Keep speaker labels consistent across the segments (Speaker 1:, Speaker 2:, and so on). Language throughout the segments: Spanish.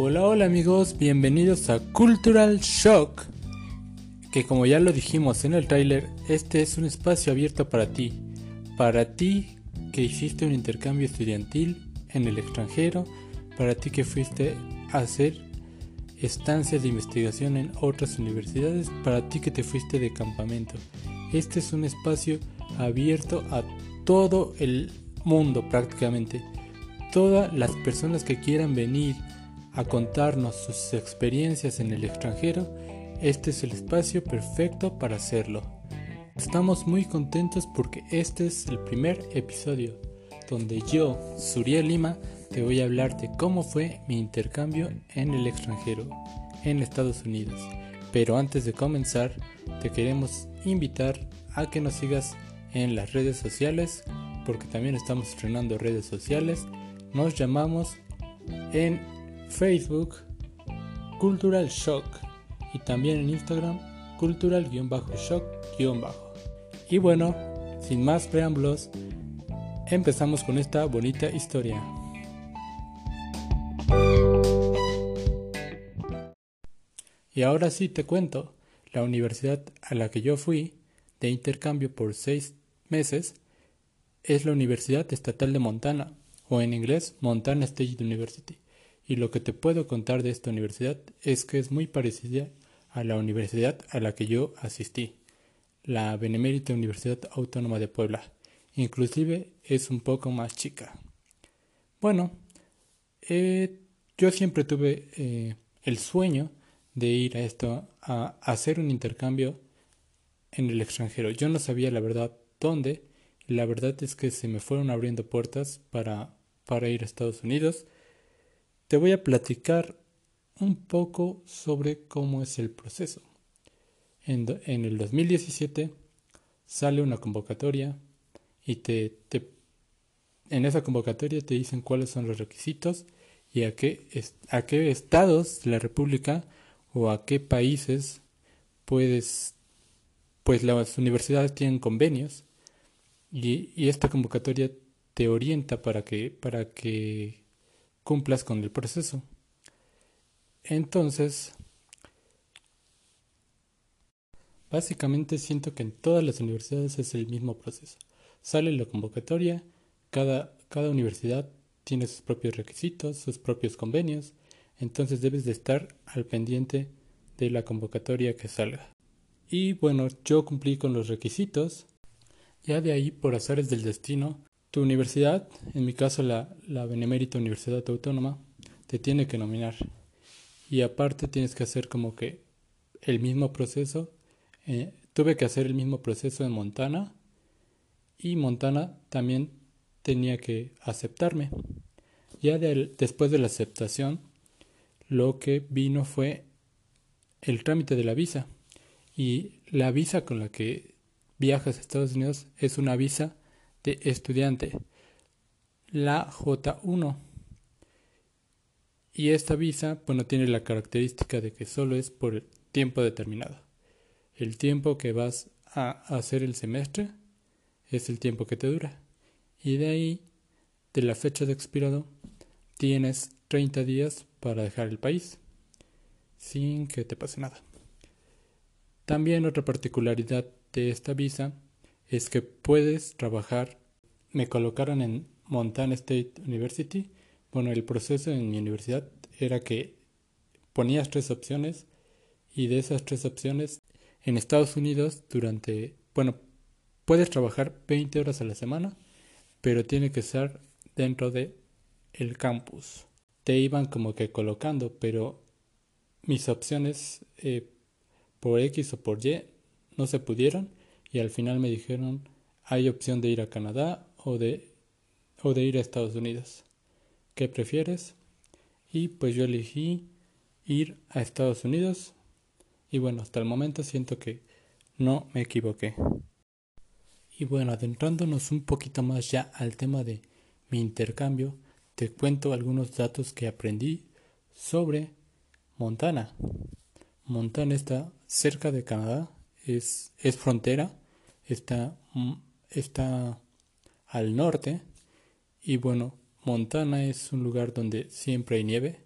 Speaker 1: Hola, hola amigos, bienvenidos a Cultural Shock. Que como ya lo dijimos en el tráiler, este es un espacio abierto para ti. Para ti que hiciste un intercambio estudiantil en el extranjero, para ti que fuiste a hacer estancias de investigación en otras universidades, para ti que te fuiste de campamento. Este es un espacio abierto a todo el mundo prácticamente. Todas las personas que quieran venir a contarnos sus experiencias en el extranjero, este es el espacio perfecto para hacerlo. Estamos muy contentos porque este es el primer episodio donde yo, Suriel Lima, te voy a hablar de cómo fue mi intercambio en el extranjero, en Estados Unidos. Pero antes de comenzar, te queremos invitar a que nos sigas en las redes sociales, porque también estamos estrenando redes sociales. Nos llamamos en Facebook Cultural Shock y también en Instagram Cultural-Shock- Y bueno, sin más preámbulos, empezamos con esta bonita historia. Y ahora sí te cuento, la universidad a la que yo fui de intercambio por seis meses es la Universidad Estatal de Montana, o en inglés Montana State University. Y lo que te puedo contar de esta universidad es que es muy parecida a la universidad a la que yo asistí, la Benemérita Universidad Autónoma de Puebla. Inclusive es un poco más chica. Bueno, eh, yo siempre tuve eh, el sueño de ir a esto, a, hacer un intercambio en el extranjero. Yo no sabía la verdad dónde. La verdad es que se me fueron abriendo puertas para, para ir a Estados Unidos. Te voy a platicar un poco sobre cómo es el proceso. En, en el 2017 sale una convocatoria y te, te, en esa convocatoria te dicen cuáles son los requisitos y a qué, a qué estados de la República o a qué países puedes, pues las universidades tienen convenios y, y esta convocatoria te orienta para que, para que cumplas con el proceso. Entonces, básicamente siento que en todas las universidades es el mismo proceso. Sale la convocatoria, cada, cada universidad tiene sus propios requisitos, sus propios convenios, entonces debes de estar al pendiente de la convocatoria que salga. Y bueno, yo cumplí con los requisitos. Ya de ahí, por azares del destino, tu universidad, en mi caso la, la Benemérita Universidad Autónoma, te tiene que nominar. Y aparte tienes que hacer como que el mismo proceso. Eh, tuve que hacer el mismo proceso en Montana. Y Montana también tenía que aceptarme. Ya de, después de la aceptación, lo que vino fue el trámite de la visa. Y la visa con la que viajas a Estados Unidos es una visa de estudiante, la J1. Y esta visa, bueno, tiene la característica de que solo es por tiempo determinado. El tiempo que vas a hacer el semestre es el tiempo que te dura. Y de ahí, de la fecha de expirado, tienes 30 días para dejar el país sin que te pase nada. También otra particularidad de esta visa es que puedes trabajar. Me colocaron en Montana State University. Bueno, el proceso en mi universidad era que ponías tres opciones y de esas tres opciones en Estados Unidos durante, bueno, puedes trabajar 20 horas a la semana, pero tiene que ser dentro de el campus. Te iban como que colocando, pero mis opciones eh, por X o por Y no se pudieron y al final me dijeron hay opción de ir a Canadá o de, o de ir a Estados Unidos. ¿Qué prefieres? Y pues yo elegí ir a Estados Unidos y bueno, hasta el momento siento que no me equivoqué. Y bueno, adentrándonos un poquito más ya al tema de mi intercambio, te cuento algunos datos que aprendí sobre Montana. Montana está cerca de Canadá, es, es frontera, está, está al norte. Y bueno, Montana es un lugar donde siempre hay nieve,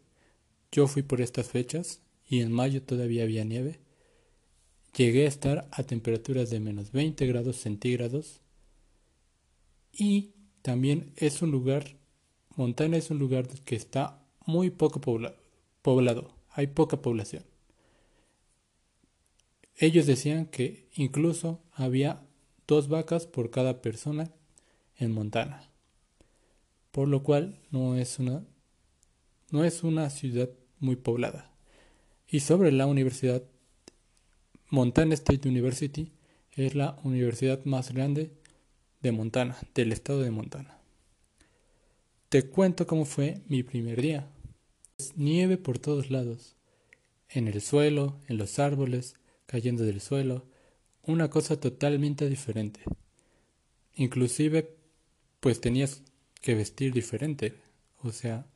Speaker 1: yo fui por estas fechas y en mayo todavía había nieve, llegué a estar a temperaturas de menos 20 grados centígrados. Y también es un lugar, Montana es un lugar que está muy poco poblado, poblado. Hay poca población. Ellos decían que incluso había dos vacas por cada persona en Montana, por lo cual no es una, no es una ciudad muy poblada. Y sobre la universidad, Montana State University es la universidad más grande de Montana, del estado de Montana. Te cuento cómo fue mi primer día. Nieve por todos lados, en el suelo, en los árboles, cayendo del suelo, una cosa totalmente diferente. Inclusive, pues tenías que vestir diferente. O sea,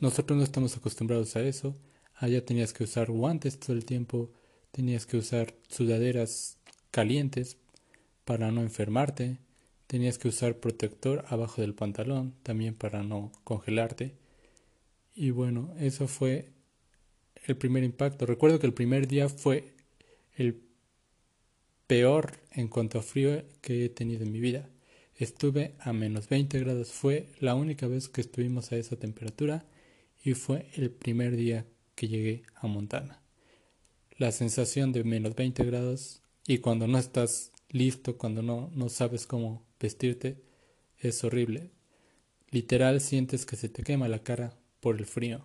Speaker 1: nosotros no estamos acostumbrados a eso. Allá tenías que usar guantes todo el tiempo, tenías que usar sudaderas calientes para no enfermarte, tenías que usar protector abajo del pantalón también para no congelarte. Y bueno, eso fue el primer impacto. Recuerdo que el primer día fue el peor en cuanto a frío que he tenido en mi vida. Estuve a menos 20 grados, fue la única vez que estuvimos a esa temperatura y fue el primer día que llegué a Montana. La sensación de menos 20 grados y cuando no estás listo, cuando no, no sabes cómo vestirte, es horrible. Literal sientes que se te quema la cara por el frío.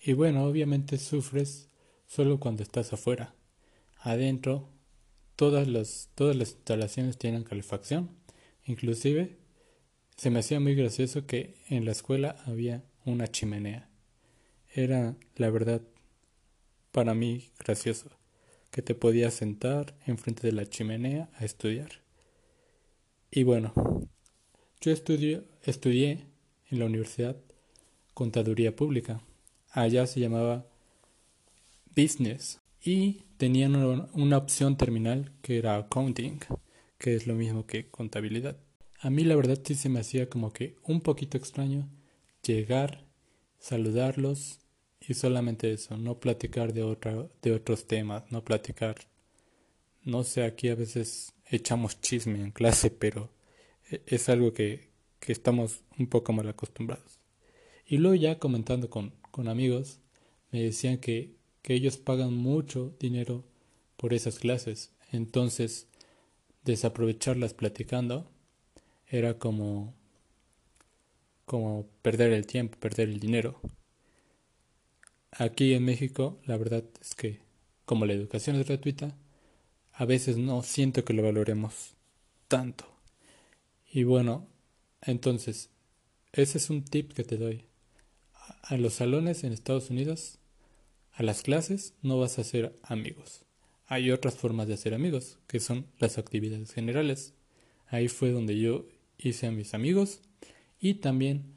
Speaker 1: Y bueno, obviamente sufres solo cuando estás afuera adentro todas las, todas las instalaciones tienen calefacción. Inclusive se me hacía muy gracioso que en la escuela había una chimenea. Era, la verdad, para mí gracioso, que te podías sentar enfrente de la chimenea a estudiar. Y bueno, yo estudié en la universidad contaduría pública. Allá se llamaba business y tenían una opción terminal que era accounting, que es lo mismo que contabilidad. A mí la verdad sí se me hacía como que un poquito extraño llegar, saludarlos y solamente eso, no platicar de, otra, de otros temas, no platicar. No sé, aquí a veces echamos chisme en clase, pero e, es algo que, que estamos un poco mal acostumbrados. Y luego ya comentando con, con amigos, me decían que que ellos pagan mucho dinero por esas clases. Entonces, desaprovecharlas platicando era como como perder el tiempo, perder el dinero. Aquí en México, la verdad es que como la educación es gratuita, a veces no siento que lo valoremos tanto. Y bueno, entonces, ese es un tip que te doy. A los salones en Estados Unidos a las clases no vas a hacer amigos. Hay otras formas de hacer amigos, que son las actividades generales. Ahí fue donde yo hice a mis amigos y también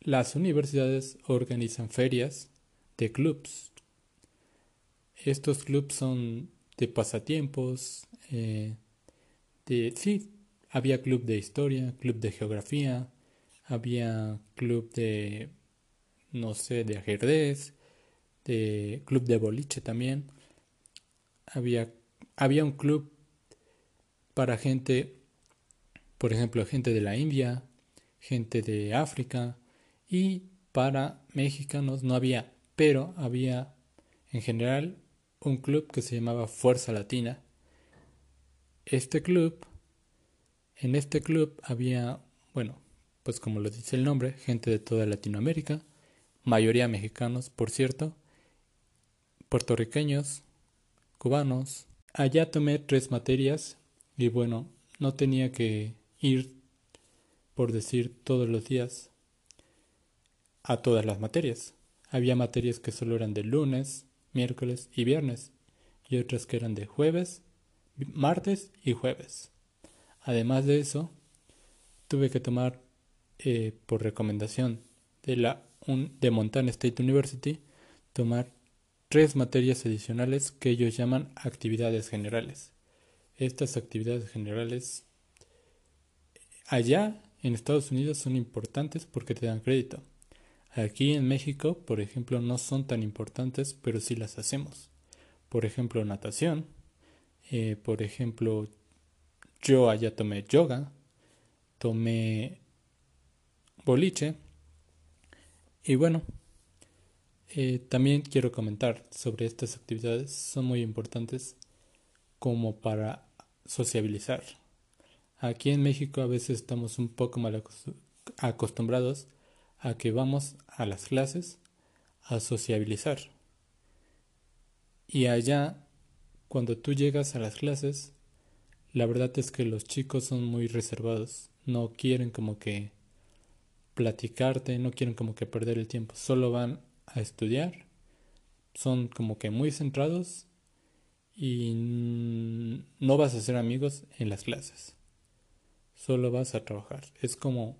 Speaker 1: las universidades organizan ferias de clubs. Estos clubs son de pasatiempos, eh, de sí, había club de historia, club de geografía, había club de no sé, de ajedrez, de club de boliche también. Había, había un club para gente, por ejemplo, gente de la India, gente de África y para mexicanos no había, pero había en general un club que se llamaba Fuerza Latina. Este club, en este club había, bueno, pues como lo dice el nombre, gente de toda Latinoamérica, mayoría mexicanos, por cierto, puertorriqueños, cubanos. Allá tomé tres materias y bueno, no tenía que ir, por decir, todos los días a todas las materias. Había materias que solo eran de lunes, miércoles y viernes y otras que eran de jueves, martes y jueves. Además de eso, tuve que tomar eh, por recomendación de la de Montana State University tomar tres materias adicionales que ellos llaman actividades generales. Estas actividades generales allá en Estados Unidos son importantes porque te dan crédito. Aquí en México, por ejemplo, no son tan importantes, pero sí las hacemos. Por ejemplo, natación. Eh, por ejemplo, yo allá tomé yoga, tomé boliche. Y bueno, eh, también quiero comentar sobre estas actividades. Son muy importantes como para sociabilizar. Aquí en México a veces estamos un poco mal acostumbrados a que vamos a las clases a sociabilizar. Y allá, cuando tú llegas a las clases, la verdad es que los chicos son muy reservados, no quieren como que platicarte, no quieren como que perder el tiempo, solo van a estudiar, son como que muy centrados y no vas a ser amigos en las clases, solo vas a trabajar. Es como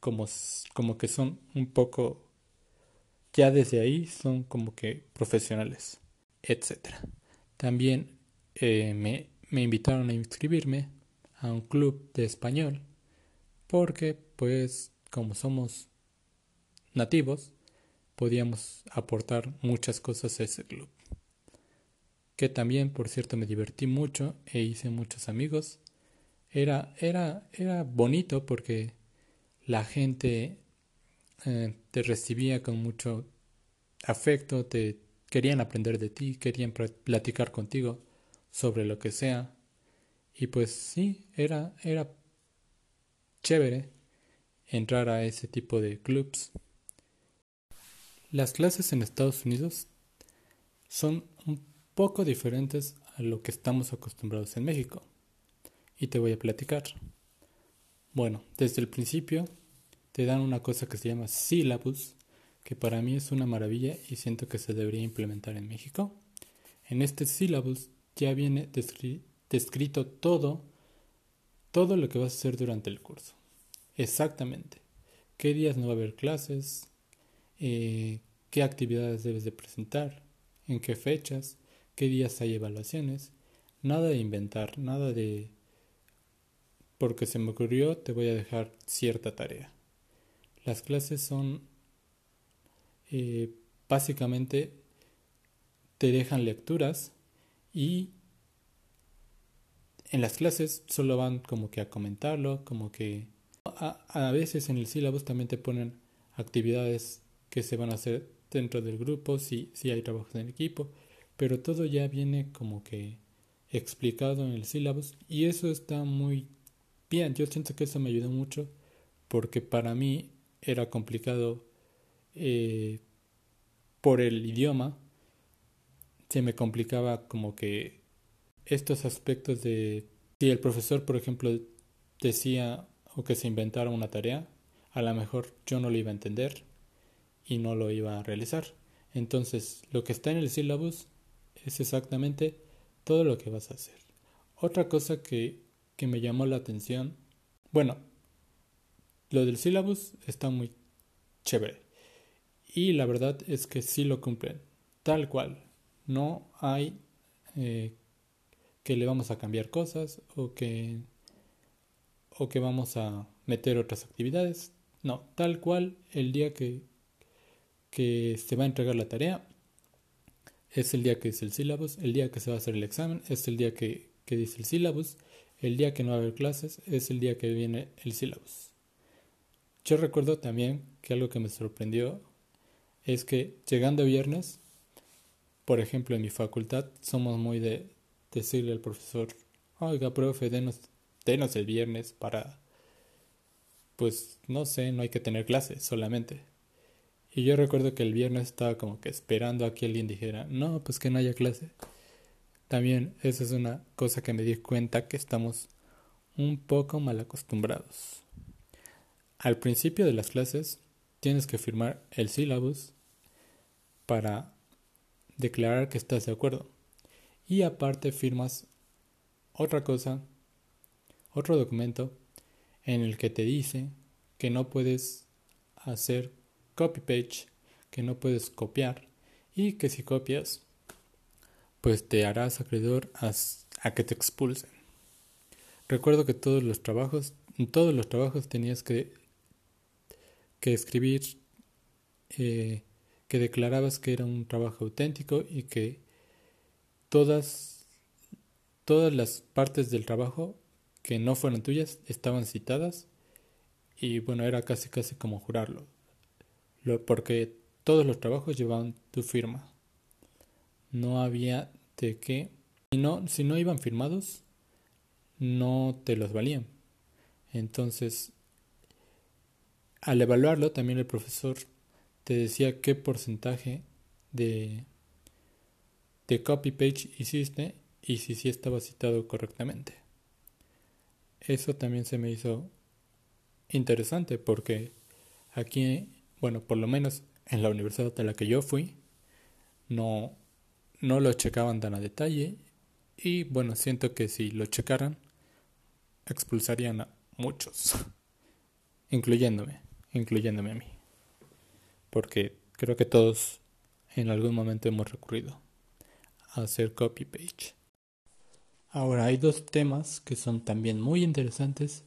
Speaker 1: como, como que son un poco, ya desde ahí son como que profesionales, etc. También eh, me, me invitaron a inscribirme a un club de español porque pues como somos nativos podíamos aportar muchas cosas a ese club que también por cierto me divertí mucho e hice muchos amigos era era era bonito porque la gente eh, te recibía con mucho afecto, te querían aprender de ti, querían platicar contigo sobre lo que sea. Y pues sí, era, era chévere entrar a ese tipo de clubs. Las clases en Estados Unidos son un poco diferentes a lo que estamos acostumbrados en México. Y te voy a platicar. Bueno, desde el principio te dan una cosa que se llama syllabus, que para mí es una maravilla y siento que se debería implementar en México. En este syllabus ya viene descrito todo, todo lo que vas a hacer durante el curso. Exactamente. ¿Qué días no va a haber clases? Eh, ¿Qué actividades debes de presentar? ¿En qué fechas? ¿Qué días hay evaluaciones? Nada de inventar, nada de porque se me ocurrió, te voy a dejar cierta tarea. Las clases son eh, básicamente te dejan lecturas y en las clases solo van como que a comentarlo, como que a, veces en el sílabus también te ponen actividades que se van a hacer dentro del grupo, si, si hay trabajos en equipo, pero todo ya viene como que explicado en el sílabus y eso está muy Bien, yo siento que eso me ayudó mucho porque para mí era complicado eh, por el idioma. Se me complicaba como que estos aspectos de si el profesor, por ejemplo, decía o que se inventara una tarea, a lo mejor yo no lo iba a entender y no lo iba a realizar. Entonces, lo que está en el syllabus es exactamente todo lo que vas a hacer. Otra cosa que que me llamó la atención. Bueno, lo del syllabus está muy chévere. Y la verdad es que sí lo cumplen. Tal cual. No hay eh, que le vamos a cambiar cosas o que, o que vamos a meter otras actividades. No, tal cual el día que, que se va a entregar la tarea es el día que es el syllabus, el día que se va a hacer el examen es el día que, que dice el syllabus el día que no va a haber clases es el día que viene el sílabus. Yo recuerdo también que algo que me sorprendió es que llegando viernes, por ejemplo en mi facultad, somos muy de decirle al profesor, oiga, profe, denos, denos el viernes para, pues no sé, no hay que tener clases solamente. Y yo recuerdo que el viernes estaba como que esperando a que alguien dijera, no, pues que no haya clase. También esa es una cosa que me di cuenta que estamos un poco mal acostumbrados. Al principio de las clases tienes que firmar el syllabus para declarar que estás de acuerdo. Y aparte firmas otra cosa, otro documento en el que te dice que no puedes hacer copy page, que no puedes copiar y que si copias pues te harás acreedor a, que te expulsen. Recuerdo que todos los trabajos, en todos los trabajos tenías que, que escribir eh, que declarabas que era un trabajo auténtico y que todas, todas las partes del trabajo que no fueron tuyas estaban citadas y bueno, era casi casi como jurarlo, porque todos los trabajos llevaban tu firma. No había de qué, si no, si no iban firmados, no te los valían. Entonces, al evaluarlo, también el profesor te decía qué porcentaje de, de copy page hiciste y si sí estaba citado correctamente. Eso también se me hizo interesante porque aquí, bueno, por lo menos en la universidad de la que yo fui, no, no lo checaban tan a detalle y bueno, siento que si lo checaran, expulsarían a muchos, incluyéndome, incluyéndome a mí porque creo que todos en algún momento hemos recurrido a hacer copy page. Ahora hay dos temas que son también muy interesantes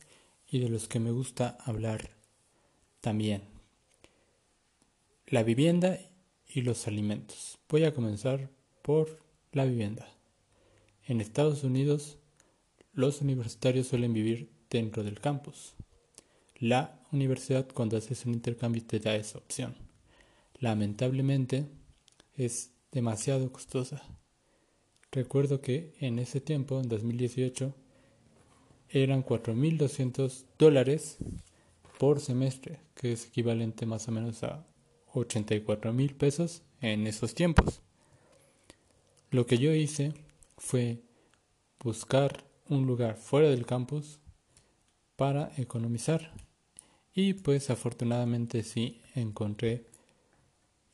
Speaker 1: y de los que me gusta hablar también. La vivienda y los alimentos. Voy a comenzar por la vivienda. En Estados Unidos, los universitarios suelen vivir dentro del campus. La universidad cuando haces un intercambio te da esa opción lamentablemente es demasiado costosa. Recuerdo que en ese tiempo, en 2018, eran 4.200 dólares por semestre, que es equivalente más o menos a 84 mil pesos en esos tiempos. Lo que yo hice fue buscar un lugar fuera del campus para economizar y pues afortunadamente sí encontré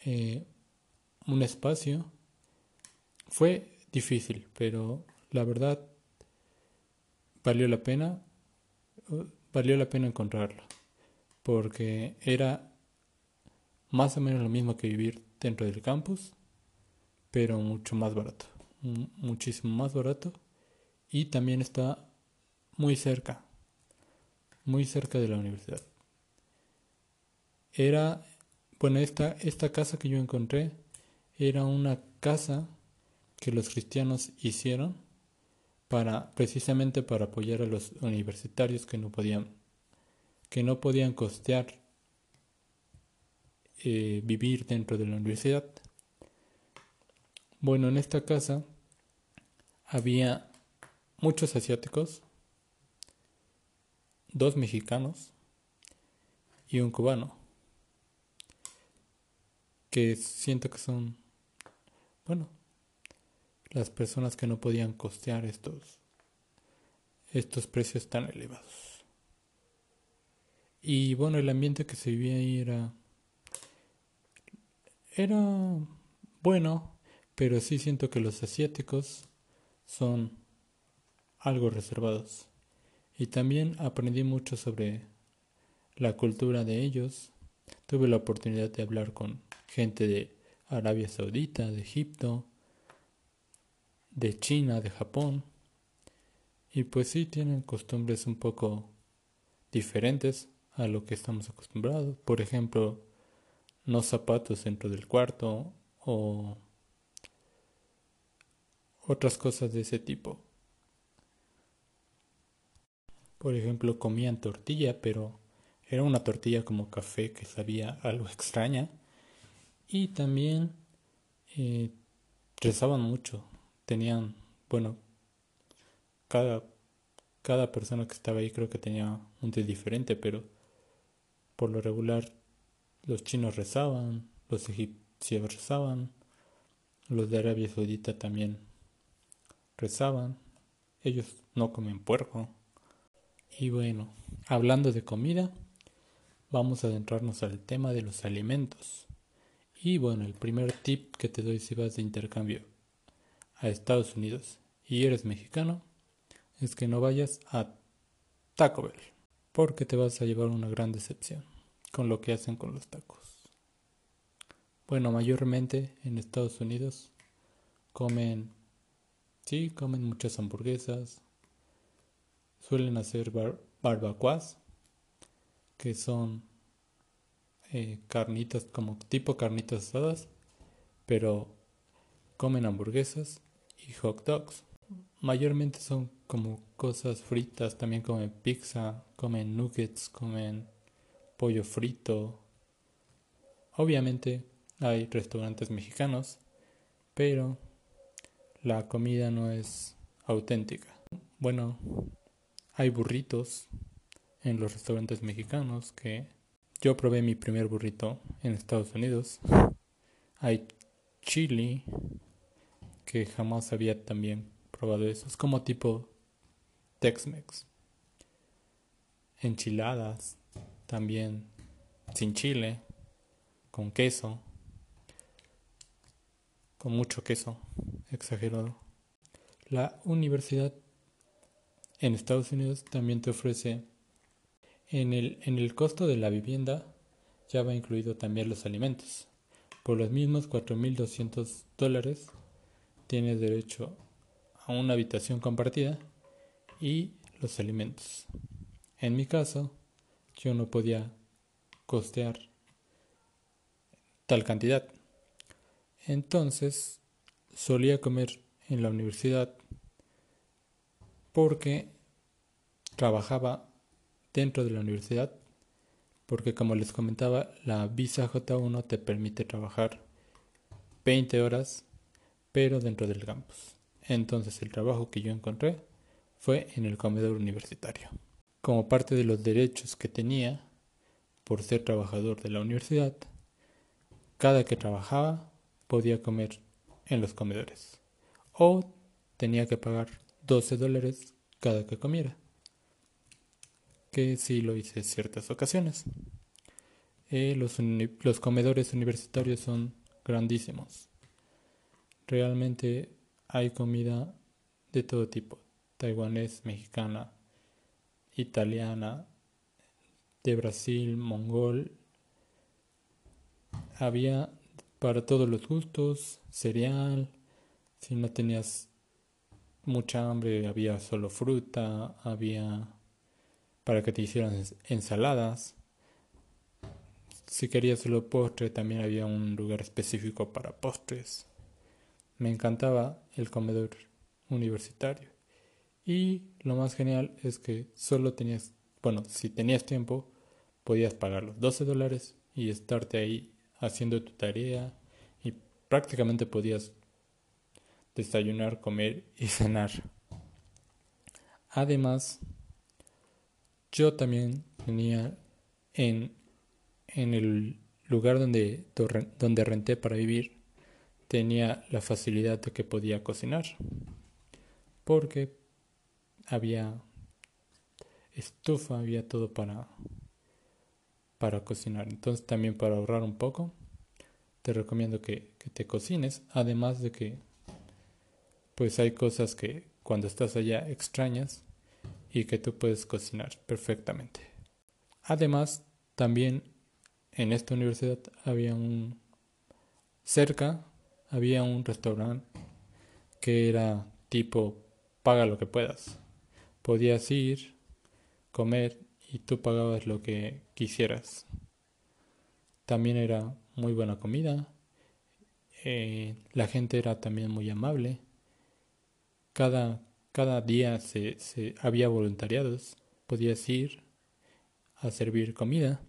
Speaker 1: eh, un espacio. Fue difícil, pero la verdad valió la pena, uh, valió la pena encontrarlo, porque era más o menos lo mismo que vivir dentro del campus, pero mucho más barato, muchísimo más barato, y también está muy cerca, muy cerca de la universidad. Era bueno, esta, esta casa que yo encontré era una casa que los cristianos hicieron para precisamente para apoyar a los universitarios que no podían que no podían costear eh, vivir dentro de la universidad. Bueno, en esta casa había muchos asiáticos, dos mexicanos y un cubano que siento que son, bueno, las personas que no podían costear estos, estos precios tan elevados. Y bueno, el ambiente que se vivía ahí era, era bueno, pero sí siento que los asiáticos son algo reservados. Y también aprendí mucho sobre la cultura de ellos. Tuve la oportunidad de hablar con gente de Arabia Saudita, de Egipto, de China, de Japón. Y pues sí tienen costumbres un poco diferentes a lo que estamos acostumbrados. Por ejemplo, no zapatos dentro del cuarto o otras cosas de ese tipo. Por ejemplo, comían tortilla, pero era una tortilla como café que sabía algo extraña y también eh, rezaban mucho. Tenían, bueno, cada, cada persona que estaba ahí creo que tenía un té diferente, pero por lo regular los chinos rezaban, los egipcios rezaban, los de Arabia Saudita también rezaban. Ellos no comen puerco. Y bueno, hablando de comida, vamos a adentrarnos al tema de los alimentos. Y bueno, el primer tip que te doy si vas de intercambio a Estados Unidos y eres mexicano es que no vayas a Taco Bell porque te vas a llevar una gran decepción con lo que hacen con los tacos. Bueno, mayormente en Estados Unidos comen, sí, comen muchas hamburguesas, suelen hacer barbacoas que son eh, carnitas como tipo carnitas asadas, pero comen hamburguesas y hot dogs. Mayormente son como cosas fritas, también comen pizza, comen nuggets, comen pollo frito. Obviamente hay restaurantes mexicanos, pero la comida no es auténtica. Bueno, hay burritos en los restaurantes mexicanos que yo probé mi primer burrito en Estados Unidos. Hay chili que jamás había también probado eso. Es como tipo Tex-Mex. Enchiladas también sin chile, con queso, con mucho queso, exagerado. La universidad en Estados Unidos también te ofrece en el, en el costo de la vivienda ya va incluido también los alimentos. Por los mismos 4.200 dólares tienes derecho a una habitación compartida y los alimentos. En mi caso, yo no podía costear tal cantidad. Entonces, solía comer en la universidad porque trabajaba dentro de la universidad, porque como les comentaba, la visa J1 te permite trabajar 20 horas, pero dentro del campus. Entonces el trabajo que yo encontré fue en el comedor universitario. Como parte de los derechos que tenía por ser trabajador de la universidad, cada que trabajaba podía comer en los comedores o tenía que pagar 12 dólares cada que comiera que sí lo hice en ciertas ocasiones. Eh, los, los comedores universitarios son grandísimos. Realmente hay comida de todo tipo, taiwanés, mexicana, italiana, de Brasil, mongol. Había para todos los gustos, cereal, si no tenías mucha hambre había solo fruta, había para que te hicieran ensaladas. Si querías solo postre, también había un lugar específico para postres. Me encantaba el comedor universitario. Y lo más genial es que solo tenías, bueno, si tenías tiempo, podías pagar los 12 dólares y estarte ahí haciendo tu tarea y prácticamente podías desayunar, comer y cenar. Además, yo también tenía en, en el lugar donde, donde renté para vivir, tenía la facilidad de que podía cocinar. Porque había estufa, había todo para, para cocinar. Entonces también para ahorrar un poco, te recomiendo que, que te cocines. Además de que pues hay cosas que cuando estás allá extrañas y que tú puedes cocinar perfectamente. Además, también en esta universidad había un cerca había un restaurante que era tipo paga lo que puedas. Podías ir, comer y tú pagabas lo que quisieras. También era muy buena comida. Eh, la gente era también muy amable. Cada cada día se, se, había voluntariados, podías ir a servir comida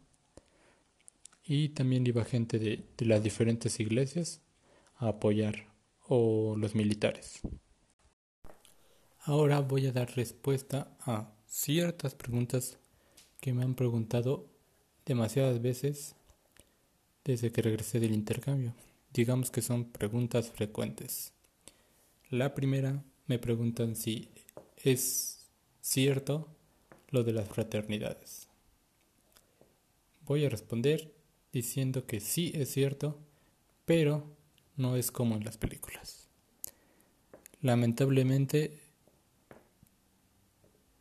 Speaker 1: y también iba gente de, de las diferentes iglesias a apoyar o los militares. Ahora voy a dar respuesta a ciertas preguntas que me han preguntado demasiadas veces desde que regresé del intercambio. Digamos que son preguntas frecuentes. La primera me preguntan si es cierto lo de las fraternidades. Voy a responder diciendo que sí es cierto, pero no es como en las películas. Lamentablemente,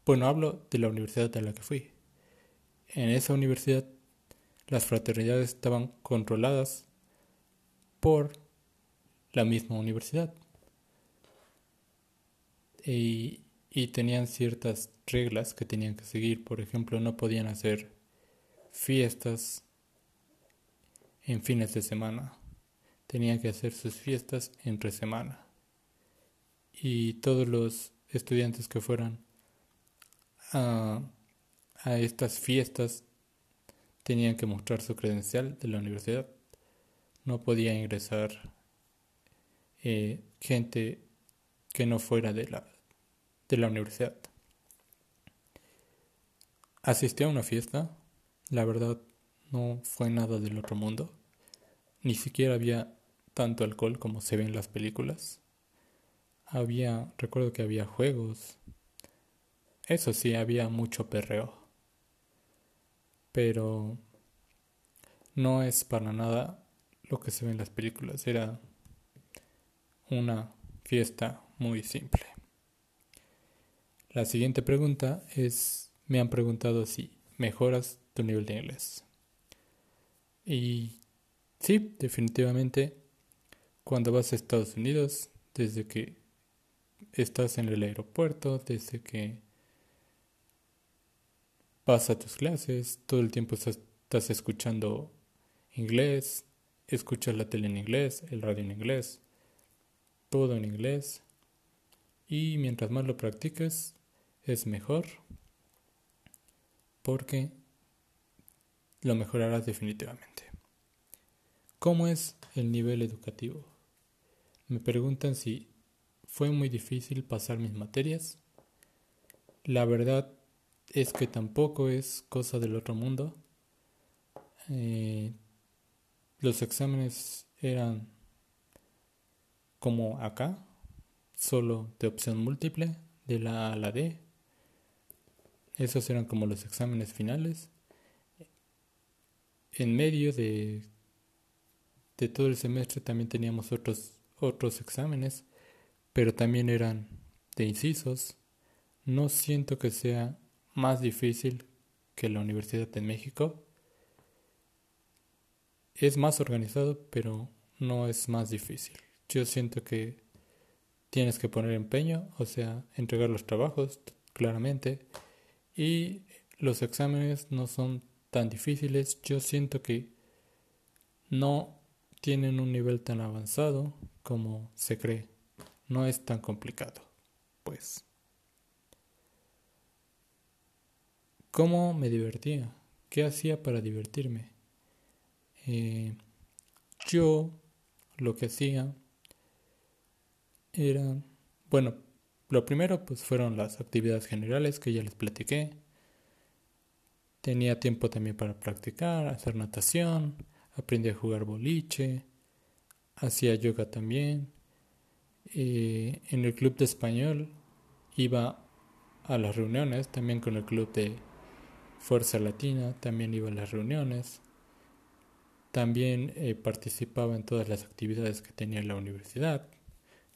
Speaker 1: bueno, hablo de la universidad a la que fui. En esa universidad las fraternidades estaban controladas por la misma universidad y, tenían ciertas reglas que tenían que seguir. Por ejemplo, no podían hacer fiestas en fines de semana. Tenían que hacer sus fiestas entre semana. Y todos los estudiantes que fueran a, estas fiestas tenían que mostrar su credencial de la universidad. No podía ingresar eh, gente que no fuera de la, de la universidad. Asistí a una fiesta, la verdad no fue nada del otro mundo, ni siquiera había tanto alcohol como se ve en las películas. Había, recuerdo que había juegos, eso sí, había mucho perreo, pero no es para nada lo que se ve en las películas, era una fiesta muy simple. La siguiente pregunta es me han preguntado si mejoras tu nivel de inglés. Y sí, definitivamente, cuando vas a Estados Unidos, desde que estás en el aeropuerto, desde que vas a tus clases, todo el tiempo estás, estás escuchando inglés, escuchas la tele en inglés, el radio en inglés, todo en inglés. Y mientras más lo practiques, es mejor porque lo mejorarás definitivamente. ¿Cómo es el nivel educativo? Me preguntan si fue muy difícil pasar mis materias. La verdad es que tampoco es cosa del otro mundo. Eh, los exámenes eran como acá, solo de opción múltiple, de la A a la D, esos eran como los exámenes finales. En medio de, de todo el semestre también teníamos otros, otros exámenes, pero también eran de incisos. No siento que sea más difícil que la Universidad de México. Es más organizado, pero no es más difícil. Yo siento que tienes que poner empeño, o sea, entregar los trabajos claramente y los exámenes no son tan difíciles. Yo siento que no tienen un nivel tan avanzado como se cree. No es tan complicado, pues. ¿Cómo me divertía? ¿Qué hacía para divertirme? Eh, yo lo que hacía era, bueno, lo primero pues fueron las actividades generales que ya les platiqué. Tenía tiempo también para practicar, hacer natación, aprendí a jugar boliche, hacía yoga también. Eh, en el club de español iba a las reuniones, también con el club de Fuerza Latina, también iba a las reuniones. También eh, participaba en todas las actividades que tenía en la universidad,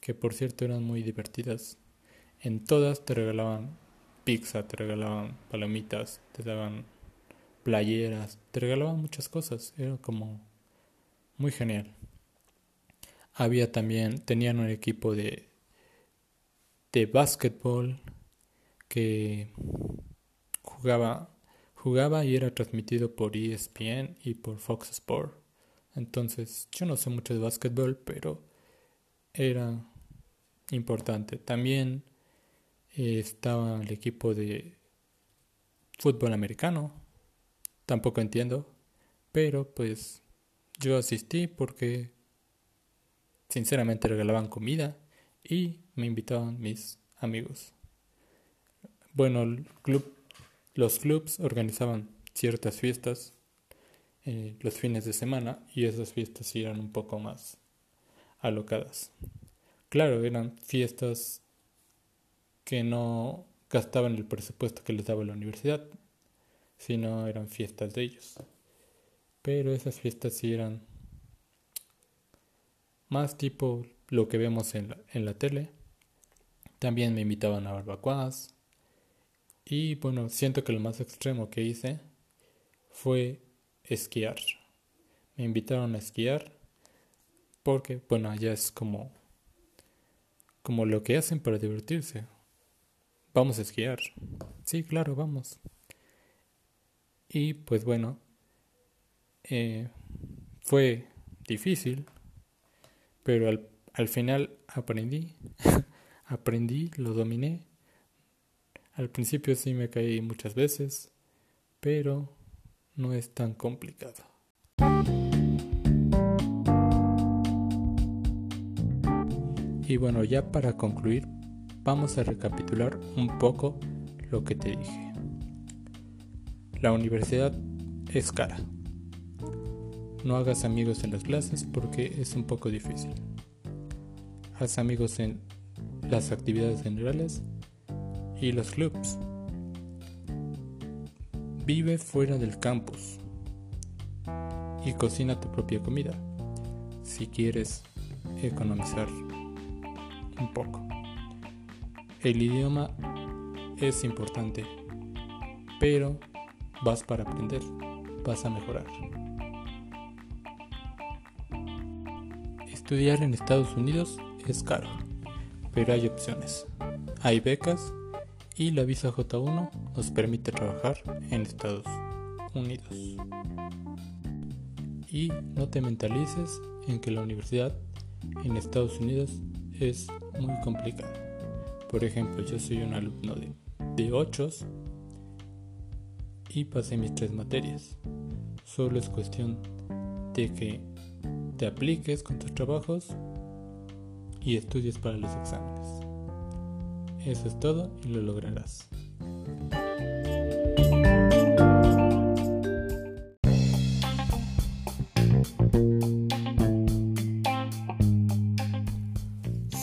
Speaker 1: que por cierto eran muy divertidas. En todas te regalaban pizza, te regalaban palomitas, te daban playeras, te regalaban muchas cosas. Era como muy genial. Había también, tenían un equipo de, de básquetbol que jugaba, jugaba y era transmitido por ESPN y por Fox Sport. Entonces, yo no sé mucho de básquetbol, pero era importante. También estaba el equipo de fútbol americano. Tampoco entiendo, pero pues yo asistí porque sinceramente regalaban comida y me invitaban mis amigos. Bueno, el club, los clubs organizaban ciertas fiestas eh, los fines de semana y esas fiestas eran un poco más alocadas. Claro, eran fiestas que no gastaban el presupuesto que les daba la universidad, sino eran fiestas de ellos. Pero esas fiestas sí eran más tipo lo que vemos en la, en la tele. También me invitaban a barbacoas. Y bueno, siento que lo más extremo que hice fue esquiar. Me invitaron a esquiar porque, bueno, allá es como, como lo que hacen para divertirse. Vamos a esquiar. Sí, claro, vamos. Y pues bueno, eh, Fue difícil, pero al, al final aprendí, aprendí, lo dominé. Al principio sí me caí muchas veces, pero no es tan complicado. Y bueno, ya para concluir, vamos a recapitular un poco lo que te dije. La universidad es cara. No hagas amigos en las clases porque es un poco difícil. Haz amigos en las actividades generales y los clubs. Vive fuera del campus y cocina tu propia comida si quieres economizar un poco. El idioma es importante, pero vas para aprender, vas a mejorar. Estudiar en Estados Unidos es caro, pero hay opciones. Hay becas y la visa J1 nos permite trabajar en Estados Unidos. Y no te mentalices en que la universidad en Estados Unidos es muy complicada. Por ejemplo, yo soy un alumno de, de 8 y pasé mis tres materias. Solo es cuestión de que te apliques con tus trabajos y estudies para los exámenes. Eso es todo y lo lograrás.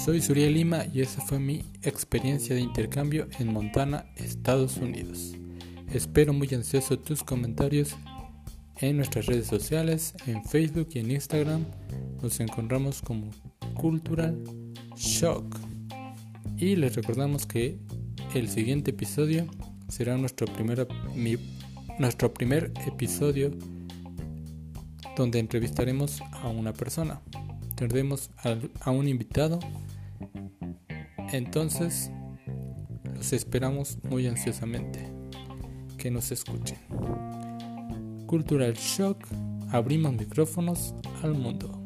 Speaker 1: Soy Suriel Lima y esa fue mi experiencia de intercambio en Montana, Estados Unidos. Espero muy ansioso tus comentarios en nuestras redes sociales, en Facebook y en Instagram. Nos encontramos como Cultural Shock. Y les recordamos que el siguiente episodio será nuestro primer, nuestro primer episodio donde entrevistaremos a una persona. Tendremos a un invitado. Entonces, los esperamos muy ansiosamente que nos escuchen. Cultural Shock, abrimos micrófonos al mundo.